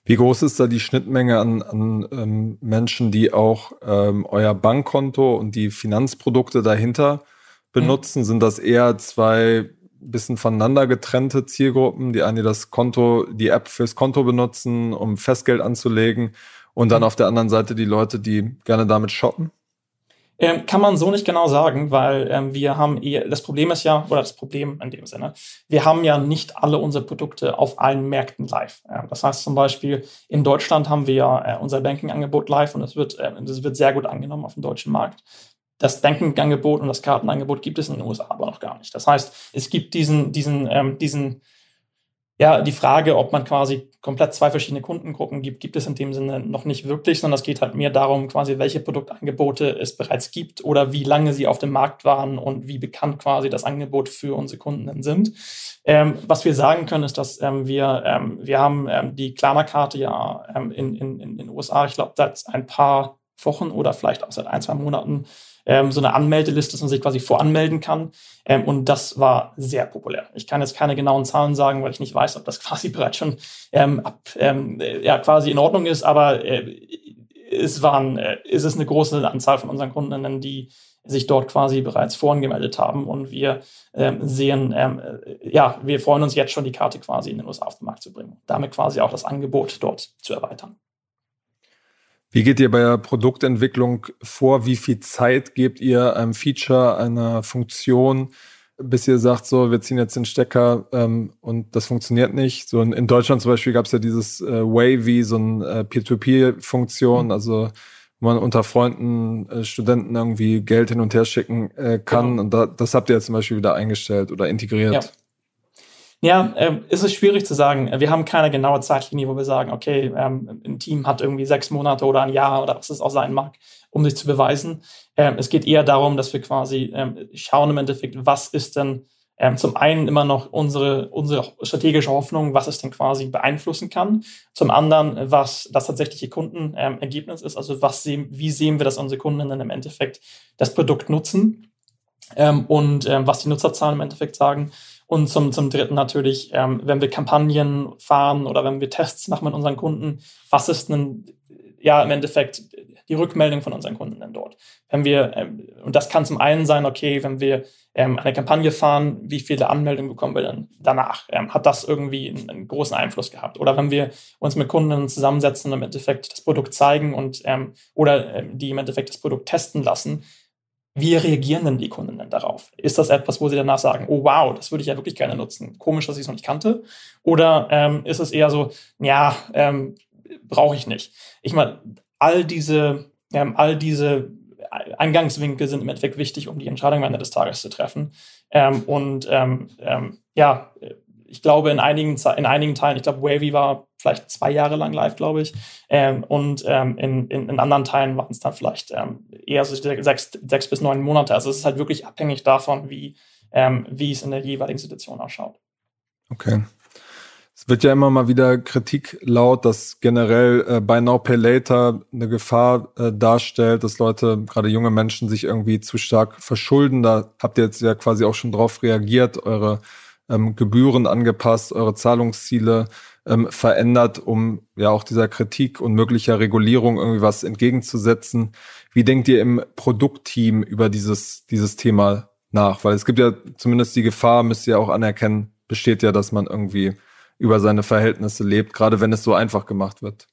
Wie groß ist da die Schnittmenge an, an ähm, Menschen, die auch ähm, euer Bankkonto und die Finanzprodukte dahinter benutzen? Mhm. Sind das eher zwei bisschen voneinander getrennte Zielgruppen. Die einen, die das Konto, die App fürs Konto benutzen, um Festgeld anzulegen. Und dann auf der anderen Seite die Leute, die gerne damit shoppen. Ähm, kann man so nicht genau sagen, weil ähm, wir haben eher, das Problem ist ja, oder das Problem in dem Sinne, wir haben ja nicht alle unsere Produkte auf allen Märkten live. Ja, das heißt zum Beispiel, in Deutschland haben wir ja äh, unser Banking-Angebot live und es wird, äh, das wird sehr gut angenommen auf dem deutschen Markt das Banking-Angebot und das Kartenangebot gibt es in den USA aber noch gar nicht. Das heißt, es gibt diesen, diesen, ähm, diesen, ja, die Frage, ob man quasi komplett zwei verschiedene Kundengruppen gibt, gibt es in dem Sinne noch nicht wirklich, sondern es geht halt mehr darum, quasi, welche Produktangebote es bereits gibt oder wie lange sie auf dem Markt waren und wie bekannt quasi das Angebot für unsere Kunden sind. Ähm, was wir sagen können, ist, dass ähm, wir, ähm, wir haben ähm, die Klarna-Karte ja ähm, in, in, in den USA, ich glaube, seit ein paar Wochen oder vielleicht auch seit ein, zwei Monaten ähm, so eine Anmeldeliste, dass man sich quasi voranmelden kann. Ähm, und das war sehr populär. Ich kann jetzt keine genauen Zahlen sagen, weil ich nicht weiß, ob das quasi bereits schon ähm, ab, ähm, ja, quasi in Ordnung ist, aber äh, es waren, äh, ist es eine große Anzahl von unseren Kundinnen, die sich dort quasi bereits vorangemeldet haben und wir ähm, sehen, ähm, äh, ja, wir freuen uns jetzt schon, die Karte quasi in den USA auf den Markt zu bringen, damit quasi auch das Angebot dort zu erweitern. Wie geht ihr bei der Produktentwicklung vor? Wie viel Zeit gebt ihr einem Feature, einer Funktion, bis ihr sagt, so, wir ziehen jetzt den Stecker ähm, und das funktioniert nicht? So in, in Deutschland zum Beispiel gab es ja dieses äh, Wavy, so eine äh, Peer-to-Peer-Funktion, mhm. also wo man unter Freunden, äh, Studenten irgendwie Geld hin und her schicken äh, kann. Genau. Und da, das habt ihr jetzt zum Beispiel wieder eingestellt oder integriert. Ja. Ja, ähm, ist es schwierig zu sagen. Wir haben keine genaue Zeitlinie, wo wir sagen, okay, ähm, ein Team hat irgendwie sechs Monate oder ein Jahr oder was es auch sein mag, um sich zu beweisen. Ähm, es geht eher darum, dass wir quasi ähm, schauen im Endeffekt, was ist denn ähm, zum einen immer noch unsere, unsere strategische Hoffnung, was es denn quasi beeinflussen kann. Zum anderen, was das tatsächliche Kundenergebnis ist. Also was sehen, wie sehen wir, dass unsere Kunden dann im Endeffekt das Produkt nutzen ähm, und ähm, was die Nutzerzahlen im Endeffekt sagen. Und zum, zum Dritten natürlich, ähm, wenn wir Kampagnen fahren oder wenn wir Tests machen mit unseren Kunden, was ist denn ja im Endeffekt die Rückmeldung von unseren Kunden denn dort? Wenn wir, ähm, und das kann zum einen sein, okay, wenn wir ähm, eine Kampagne fahren, wie viele Anmeldungen bekommen wir denn danach? Ähm, hat das irgendwie einen, einen, großen Einfluss gehabt? Oder wenn wir uns mit Kunden zusammensetzen und im Endeffekt das Produkt zeigen und ähm, oder ähm, die im Endeffekt das Produkt testen lassen, wie reagieren denn die Kunden denn darauf? Ist das etwas, wo sie danach sagen, oh wow, das würde ich ja wirklich gerne nutzen? Komisch, dass ich es noch nicht kannte. Oder ähm, ist es eher so, ja, ähm, brauche ich nicht. Ich meine, all diese, ähm, all diese Eingangswinkel sind im Endeffekt wichtig, um die Entscheidung am Ende des Tages zu treffen. Ähm, und ähm, ähm, ja, ich glaube, in einigen, in einigen Teilen, ich glaube, Wavy war vielleicht zwei Jahre lang live, glaube ich. Ähm, und ähm, in, in, in, anderen Teilen waren es dann vielleicht ähm, eher so sechs, sechs bis neun Monate. Also es ist halt wirklich abhängig davon, wie, ähm, wie es in der jeweiligen Situation ausschaut. Okay. Es wird ja immer mal wieder Kritik laut, dass generell äh, Buy Now Pay Later eine Gefahr äh, darstellt, dass Leute, gerade junge Menschen, sich irgendwie zu stark verschulden. Da habt ihr jetzt ja quasi auch schon drauf reagiert, eure ähm, Gebühren angepasst, eure Zahlungsziele ähm, verändert, um ja auch dieser Kritik und möglicher Regulierung irgendwie was entgegenzusetzen. Wie denkt ihr im Produktteam über dieses, dieses Thema nach? Weil es gibt ja zumindest die Gefahr, müsst ihr auch anerkennen, besteht ja, dass man irgendwie über seine Verhältnisse lebt, gerade wenn es so einfach gemacht wird.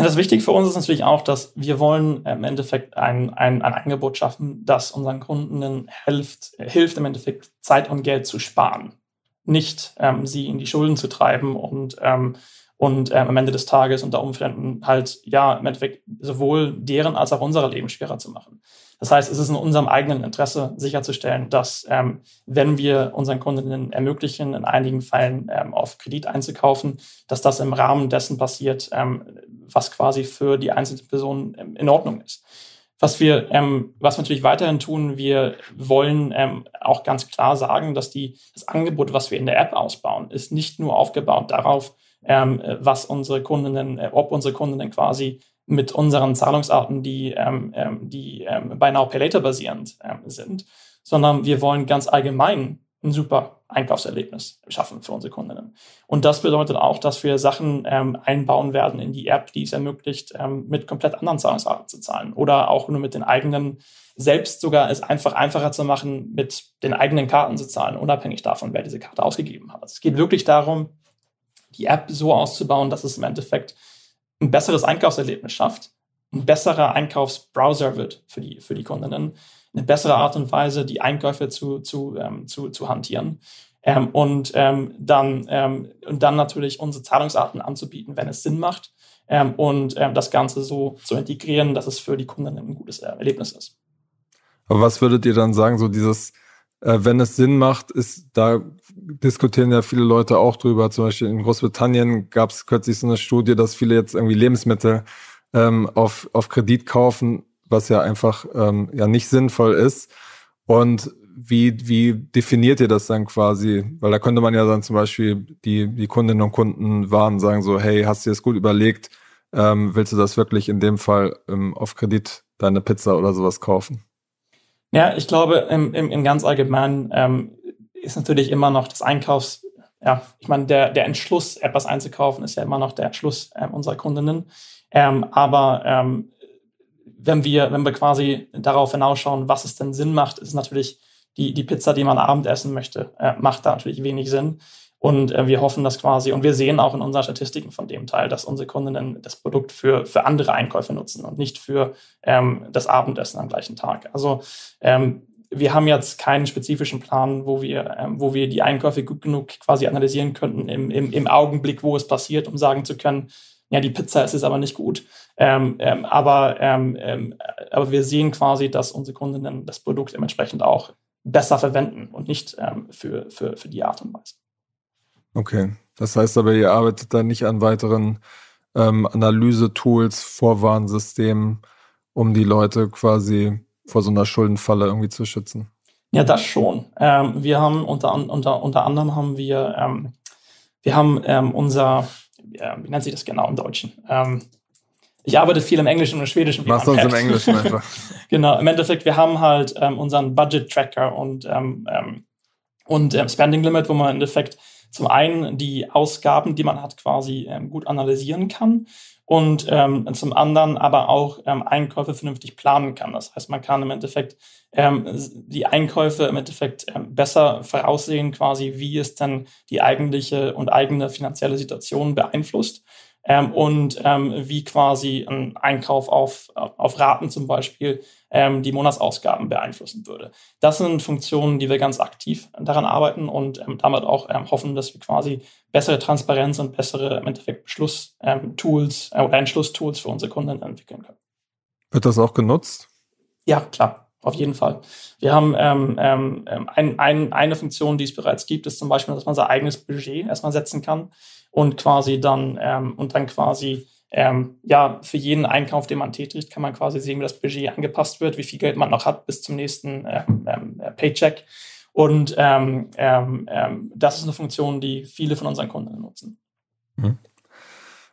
Ja, das Wichtige für uns ist natürlich auch, dass wir wollen im Endeffekt ein, ein, ein Angebot schaffen, das unseren Kunden hilft, hilft im Endeffekt Zeit und Geld zu sparen. Nicht ähm, sie in die Schulden zu treiben und, ähm, und ähm, am Ende des Tages unter Umständen halt, ja, im Endeffekt sowohl deren als auch unsere Leben schwerer zu machen. Das heißt, es ist in unserem eigenen Interesse sicherzustellen, dass ähm, wenn wir unseren Kundinnen ermöglichen, in einigen Fällen ähm, auf Kredit einzukaufen, dass das im Rahmen dessen passiert, ähm, was quasi für die einzelne Person ähm, in Ordnung ist. Was wir, ähm, was wir natürlich weiterhin tun, wir wollen ähm, auch ganz klar sagen, dass die, das Angebot, was wir in der App ausbauen, ist nicht nur aufgebaut darauf, ähm, was unsere Kundinnen, äh, ob unsere Kundinnen quasi mit unseren Zahlungsarten, die, ähm, ähm, die ähm, bei Now Pay Later basierend ähm, sind, sondern wir wollen ganz allgemein ein super Einkaufserlebnis schaffen für unsere Kundinnen. Und das bedeutet auch, dass wir Sachen ähm, einbauen werden in die App, die es ermöglicht, ähm, mit komplett anderen Zahlungsarten zu zahlen oder auch nur mit den eigenen, selbst sogar es einfach einfacher zu machen, mit den eigenen Karten zu zahlen, unabhängig davon, wer diese Karte ausgegeben hat. Es geht wirklich darum, die App so auszubauen, dass es im Endeffekt ein besseres Einkaufserlebnis schafft, ein besserer Einkaufsbrowser wird für die, für die Kundinnen, eine bessere Art und Weise, die Einkäufe zu, zu, ähm, zu, zu hantieren. Ähm, und, ähm, dann, ähm, und dann natürlich unsere Zahlungsarten anzubieten, wenn es Sinn macht. Ähm, und ähm, das Ganze so zu integrieren, dass es für die Kundinnen ein gutes Erlebnis ist. Aber was würdet ihr dann sagen, so dieses, äh, wenn es Sinn macht, ist, da diskutieren ja viele Leute auch drüber. Zum Beispiel in Großbritannien gab es kürzlich so eine Studie, dass viele jetzt irgendwie Lebensmittel ähm, auf, auf Kredit kaufen, was ja einfach ähm, ja nicht sinnvoll ist. Und wie, wie definiert ihr das dann quasi? Weil da könnte man ja dann zum Beispiel die, die Kundinnen und Kunden warnen, sagen so, hey, hast du dir das gut überlegt? Ähm, willst du das wirklich in dem Fall ähm, auf Kredit deine Pizza oder sowas kaufen? Ja, ich glaube, im, im, im ganz Allgemeinen ähm, ist natürlich immer noch das Einkaufs, ja, ich meine, der, der Entschluss, etwas einzukaufen, ist ja immer noch der Entschluss ähm, unserer Kundinnen. Ähm, aber ähm, wenn wir, wenn wir quasi darauf hinausschauen, was es denn Sinn macht, ist natürlich die, die Pizza, die man Abend essen möchte, äh, macht da natürlich wenig Sinn. Und äh, wir hoffen, dass quasi, und wir sehen auch in unseren Statistiken von dem Teil, dass unsere Kundinnen das Produkt für, für andere Einkäufe nutzen und nicht für ähm, das Abendessen am gleichen Tag. Also ähm, wir haben jetzt keinen spezifischen Plan, wo wir, ähm, wo wir die Einkäufe gut genug quasi analysieren könnten im, im, im Augenblick, wo es passiert, um sagen zu können, ja, die Pizza ist es aber nicht gut. Ähm, ähm, aber, ähm, ähm, aber wir sehen quasi, dass unsere Kundinnen das Produkt dementsprechend auch besser verwenden und nicht ähm, für, für, für die Art und Weise. Okay, das heißt aber, ihr arbeitet da nicht an weiteren ähm, Analyse-Tools, Vorwarnsystemen, um die Leute quasi vor so einer Schuldenfalle irgendwie zu schützen? Ja, das schon. Ähm, wir haben unter, unter, unter anderem haben wir, ähm, wir haben ähm, unser, ja, wie nennt sich das genau im Deutschen? Ähm, ich arbeite viel im Englischen und im Schwedischen. Machst du uns im Englischen einfach. genau, im Endeffekt, wir haben halt ähm, unseren Budget Tracker und, ähm, und Spending Limit, wo man im Endeffekt zum einen die Ausgaben, die man hat, quasi ähm, gut analysieren kann und ähm, zum anderen aber auch ähm, Einkäufe vernünftig planen kann. Das heißt, man kann im Endeffekt ähm, die Einkäufe im Endeffekt ähm, besser voraussehen, quasi wie es dann die eigentliche und eigene finanzielle Situation beeinflusst ähm, und ähm, wie quasi ein Einkauf auf, auf Raten zum Beispiel ähm, die Monatsausgaben beeinflussen würde. Das sind Funktionen, die wir ganz aktiv daran arbeiten und ähm, damit auch ähm, hoffen, dass wir quasi bessere Transparenz und bessere im Endeffekt Beschlusstools äh, oder Entschlusstools für unsere Kunden entwickeln können. Wird das auch genutzt? Ja, klar. Auf jeden Fall. Wir haben ähm, ähm, ein, ein, eine Funktion, die es bereits gibt, ist zum Beispiel, dass man sein eigenes Budget erstmal setzen kann und quasi dann ähm, und dann quasi ähm, ja für jeden Einkauf, den man tätigt, kann man quasi sehen, wie das Budget angepasst wird, wie viel Geld man noch hat bis zum nächsten ähm, ähm, Paycheck. Und ähm, ähm, ähm, das ist eine Funktion, die viele von unseren Kunden nutzen. Mhm.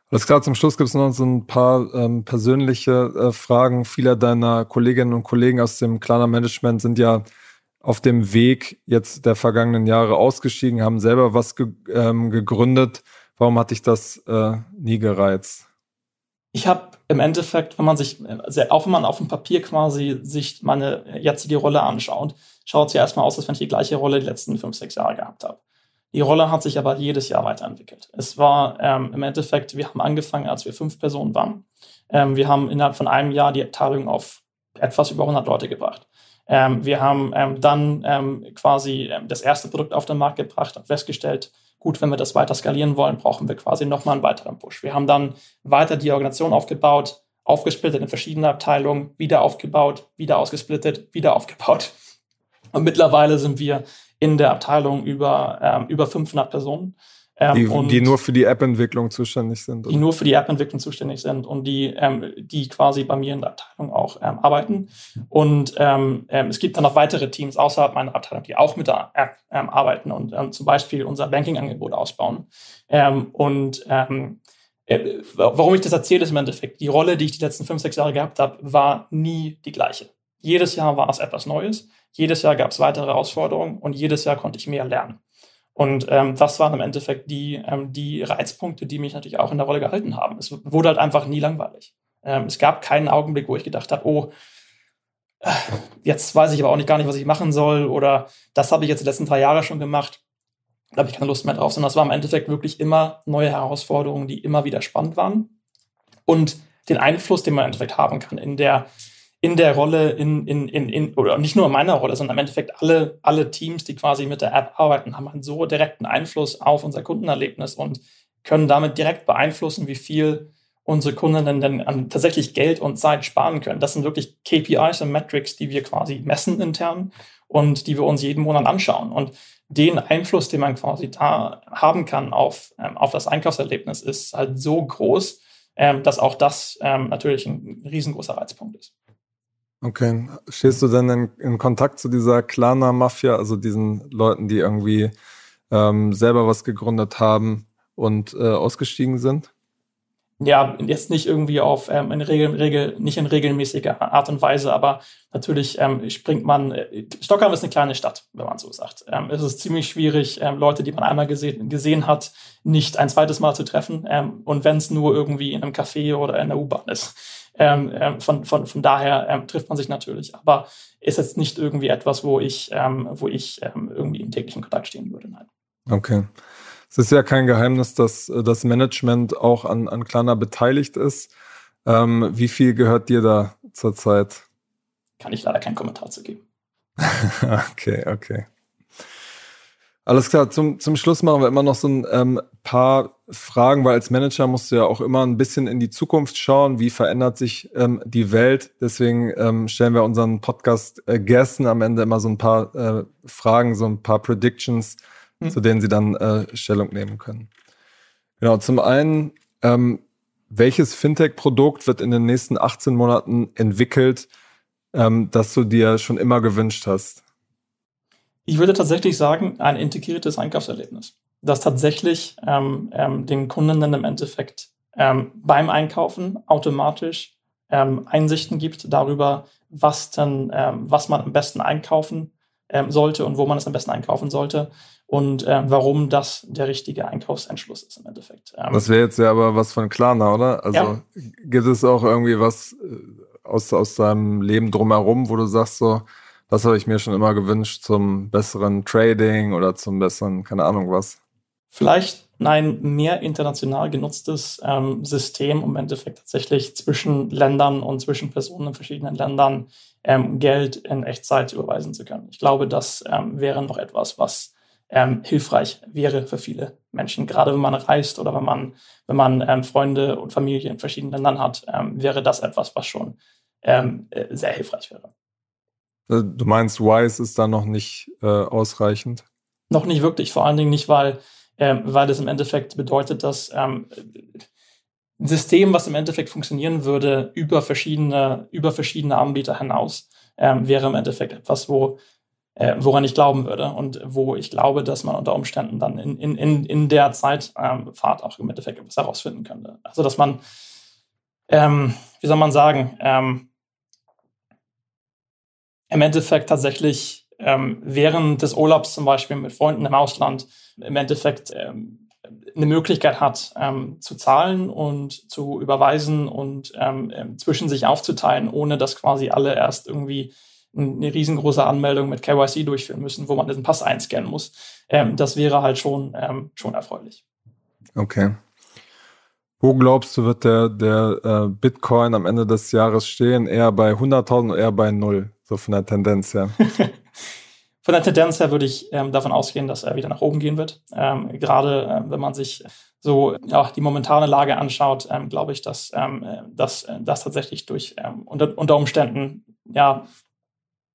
Alles klar, zum Schluss gibt es noch so ein paar ähm, persönliche äh, Fragen. Viele deiner Kolleginnen und Kollegen aus dem Klarna Management sind ja auf dem Weg jetzt der vergangenen Jahre ausgestiegen, haben selber was ge ähm, gegründet. Warum hat dich das äh, nie gereizt? Ich habe im Endeffekt, wenn man sich, auch wenn man auf dem Papier quasi sich meine jetzige Rolle anschaut, schaut es ja erstmal aus, als wenn ich die gleiche Rolle die letzten fünf, sechs Jahre gehabt habe. Die Rolle hat sich aber jedes Jahr weiterentwickelt. Es war ähm, im Endeffekt, wir haben angefangen, als wir fünf Personen waren. Ähm, wir haben innerhalb von einem Jahr die Abteilung auf etwas über 100 Leute gebracht. Ähm, wir haben ähm, dann ähm, quasi ähm, das erste Produkt auf den Markt gebracht und festgestellt, gut, wenn wir das weiter skalieren wollen, brauchen wir quasi nochmal einen weiteren Push. Wir haben dann weiter die Organisation aufgebaut, aufgesplittet in verschiedene Abteilungen, wieder aufgebaut, wieder ausgesplittet, wieder aufgebaut. Und mittlerweile sind wir in der Abteilung über, ähm, über 500 Personen. Ähm, die, die, nur für die App-Entwicklung zuständig sind. Oder? Die nur für die App-Entwicklung zuständig sind und die, ähm, die quasi bei mir in der Abteilung auch ähm, arbeiten. Und ähm, ähm, es gibt dann noch weitere Teams außerhalb meiner Abteilung, die auch mit der App ähm, arbeiten und zum Beispiel unser Banking-Angebot ausbauen. Und äh, warum ich das erzähle, ist im Endeffekt, die Rolle, die ich die letzten fünf, sechs Jahre gehabt habe, war nie die gleiche. Jedes Jahr war es etwas Neues, jedes Jahr gab es weitere Herausforderungen und jedes Jahr konnte ich mehr lernen. Und ähm, das waren im Endeffekt die, ähm, die Reizpunkte, die mich natürlich auch in der Rolle gehalten haben. Es wurde halt einfach nie langweilig. Ähm, es gab keinen Augenblick, wo ich gedacht habe, oh, äh, jetzt weiß ich aber auch nicht gar nicht, was ich machen soll oder das habe ich jetzt die letzten drei Jahre schon gemacht. Da habe ich keine Lust mehr drauf, sondern es war im Endeffekt wirklich immer neue Herausforderungen, die immer wieder spannend waren. Und den Einfluss, den man im Endeffekt haben kann in der in der Rolle, in, in, in, in, oder nicht nur in meiner Rolle, sondern im Endeffekt alle, alle Teams, die quasi mit der App arbeiten, haben einen so direkten Einfluss auf unser Kundenerlebnis und können damit direkt beeinflussen, wie viel unsere Kunden denn an tatsächlich Geld und Zeit sparen können. Das sind wirklich KPIs und Metrics, die wir quasi messen intern und die wir uns jeden Monat anschauen. Und den Einfluss, den man quasi da haben kann auf, ähm, auf das Einkaufserlebnis, ist halt so groß, ähm, dass auch das ähm, natürlich ein riesengroßer Reizpunkt ist. Okay. Stehst du denn in, in Kontakt zu dieser Klana-Mafia, also diesen Leuten, die irgendwie ähm, selber was gegründet haben und äh, ausgestiegen sind? ja, jetzt nicht irgendwie auf ähm, in Regel, Regel, nicht in regelmäßiger Art und Weise, aber natürlich ähm, springt man. Äh, Stockholm ist eine kleine Stadt, wenn man so sagt. Ähm, es ist ziemlich schwierig, ähm, Leute, die man einmal gesehen, gesehen hat, nicht ein zweites Mal zu treffen. Ähm, und wenn es nur irgendwie in einem Café oder in der U-Bahn ist. Ähm, ähm, von, von, von daher ähm, trifft man sich natürlich, aber ist jetzt nicht irgendwie etwas, wo ich, ähm, wo ich ähm, irgendwie im täglichen Kontakt stehen würde. Nein. Okay. Es ist ja kein Geheimnis, dass äh, das Management auch an, an Klarna beteiligt ist. Ähm, wie viel gehört dir da zurzeit? Kann ich leider keinen Kommentar zu geben. okay, okay. Alles klar, zum, zum Schluss machen wir immer noch so ein ähm, paar Fragen, weil als Manager musst du ja auch immer ein bisschen in die Zukunft schauen, wie verändert sich ähm, die Welt. Deswegen ähm, stellen wir unseren Podcast-Gästen äh, am Ende immer so ein paar äh, Fragen, so ein paar Predictions, mhm. zu denen sie dann äh, Stellung nehmen können. Genau, zum einen, ähm, welches Fintech-Produkt wird in den nächsten 18 Monaten entwickelt, ähm, das du dir schon immer gewünscht hast? Ich würde tatsächlich sagen, ein integriertes Einkaufserlebnis, das tatsächlich ähm, ähm, den Kunden dann im Endeffekt ähm, beim Einkaufen automatisch ähm, Einsichten gibt darüber, was dann, ähm, was man am besten einkaufen ähm, sollte und wo man es am besten einkaufen sollte und warum das der richtige Einkaufsentschluss ist im Endeffekt. das wäre jetzt ja aber was von Klarna, oder? Also ja. gibt es auch irgendwie was äh, aus, aus deinem Leben drumherum, wo du sagst so, das habe ich mir schon immer gewünscht zum besseren Trading oder zum besseren, keine Ahnung was. Vielleicht ein mehr international genutztes ähm, System, um im Endeffekt tatsächlich zwischen Ländern und zwischen Personen in verschiedenen Ländern ähm, Geld in Echtzeit überweisen zu können. Ich glaube, das ähm, wäre noch etwas, was ähm, hilfreich wäre für viele Menschen. Gerade wenn man reist oder wenn man, wenn man ähm, Freunde und Familie in verschiedenen Ländern hat, ähm, wäre das etwas, was schon äh, sehr hilfreich wäre. Äh, du meinst, Wise ist da noch nicht äh, ausreichend? Noch nicht wirklich, vor allen Dingen nicht, weil, ähm, weil das im Endeffekt bedeutet, dass ähm, ein System, was im Endeffekt funktionieren würde, über verschiedene, über verschiedene Anbieter hinaus, ähm, wäre im Endeffekt etwas, wo, äh, woran ich glauben würde und wo ich glaube, dass man unter Umständen dann in, in, in, der Zeit ähm, auch im Endeffekt etwas herausfinden könnte. Also, dass man, ähm, wie soll man sagen, ähm, im Endeffekt tatsächlich ähm, während des Urlaubs zum Beispiel mit Freunden im Ausland im Endeffekt ähm, eine Möglichkeit hat, ähm, zu zahlen und zu überweisen und ähm, ähm, zwischen sich aufzuteilen, ohne dass quasi alle erst irgendwie eine riesengroße Anmeldung mit KYC durchführen müssen, wo man diesen Pass einscannen muss. Ähm, das wäre halt schon, schon erfreulich. Okay. Wo glaubst du, wird der, der äh, Bitcoin am Ende des Jahres stehen? Eher bei 100.000 oder eher bei null? So von der Tendenz her. von der Tendenz her würde ich ähm, davon ausgehen, dass er wieder nach oben gehen wird. Ähm, gerade äh, wenn man sich so ja, die momentane Lage anschaut, ähm, glaube ich, dass ähm, das äh, tatsächlich durch ähm, unter, unter Umständen ja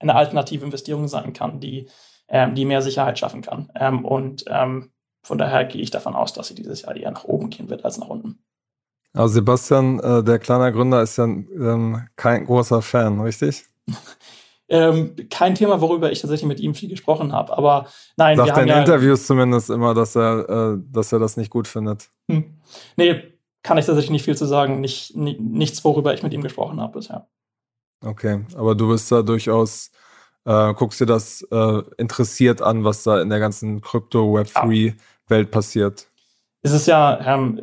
eine alternative Investierung sein kann, die, ähm, die mehr Sicherheit schaffen kann. Und von daher gehe ich davon aus, dass sie dieses Jahr eher nach oben gehen wird als nach unten. Also Sebastian, äh, der kleine Gründer, ist ja ähm, kein großer Fan, richtig? Ähm, kein Thema, worüber ich tatsächlich mit ihm viel gesprochen habe. Aber nein, Sagt wir haben in Interviews zumindest immer, dass er, äh, dass er das nicht gut findet. Hm. Nee, kann ich tatsächlich nicht viel zu sagen. Nicht, nichts, worüber ich mit ihm gesprochen habe bisher. Okay, aber du bist da durchaus, äh, guckst dir das äh, interessiert an, was da in der ganzen Krypto-Web3-Welt passiert. Es ist ja ähm,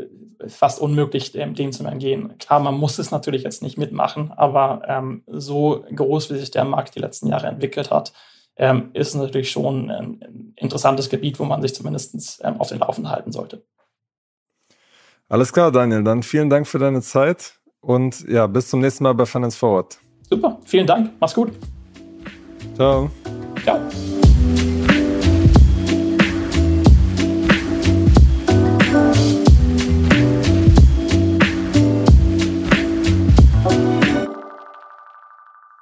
fast unmöglich, dem, dem, zu entgehen. Klar, man muss es natürlich jetzt nicht mitmachen, aber ähm, so groß, wie sich der Markt die letzten Jahre entwickelt hat, ähm, ist natürlich schon ein, ein, interessantes Gebiet, wo man sich zumindest ähm, auf den Laufenden halten sollte. Alles klar, Daniel. Dann vielen Dank für deine Zeit und ja, bis zum nächsten Mal bei Finance Forward. Super, vielen Dank. Mach's gut. Ciao. Ciao.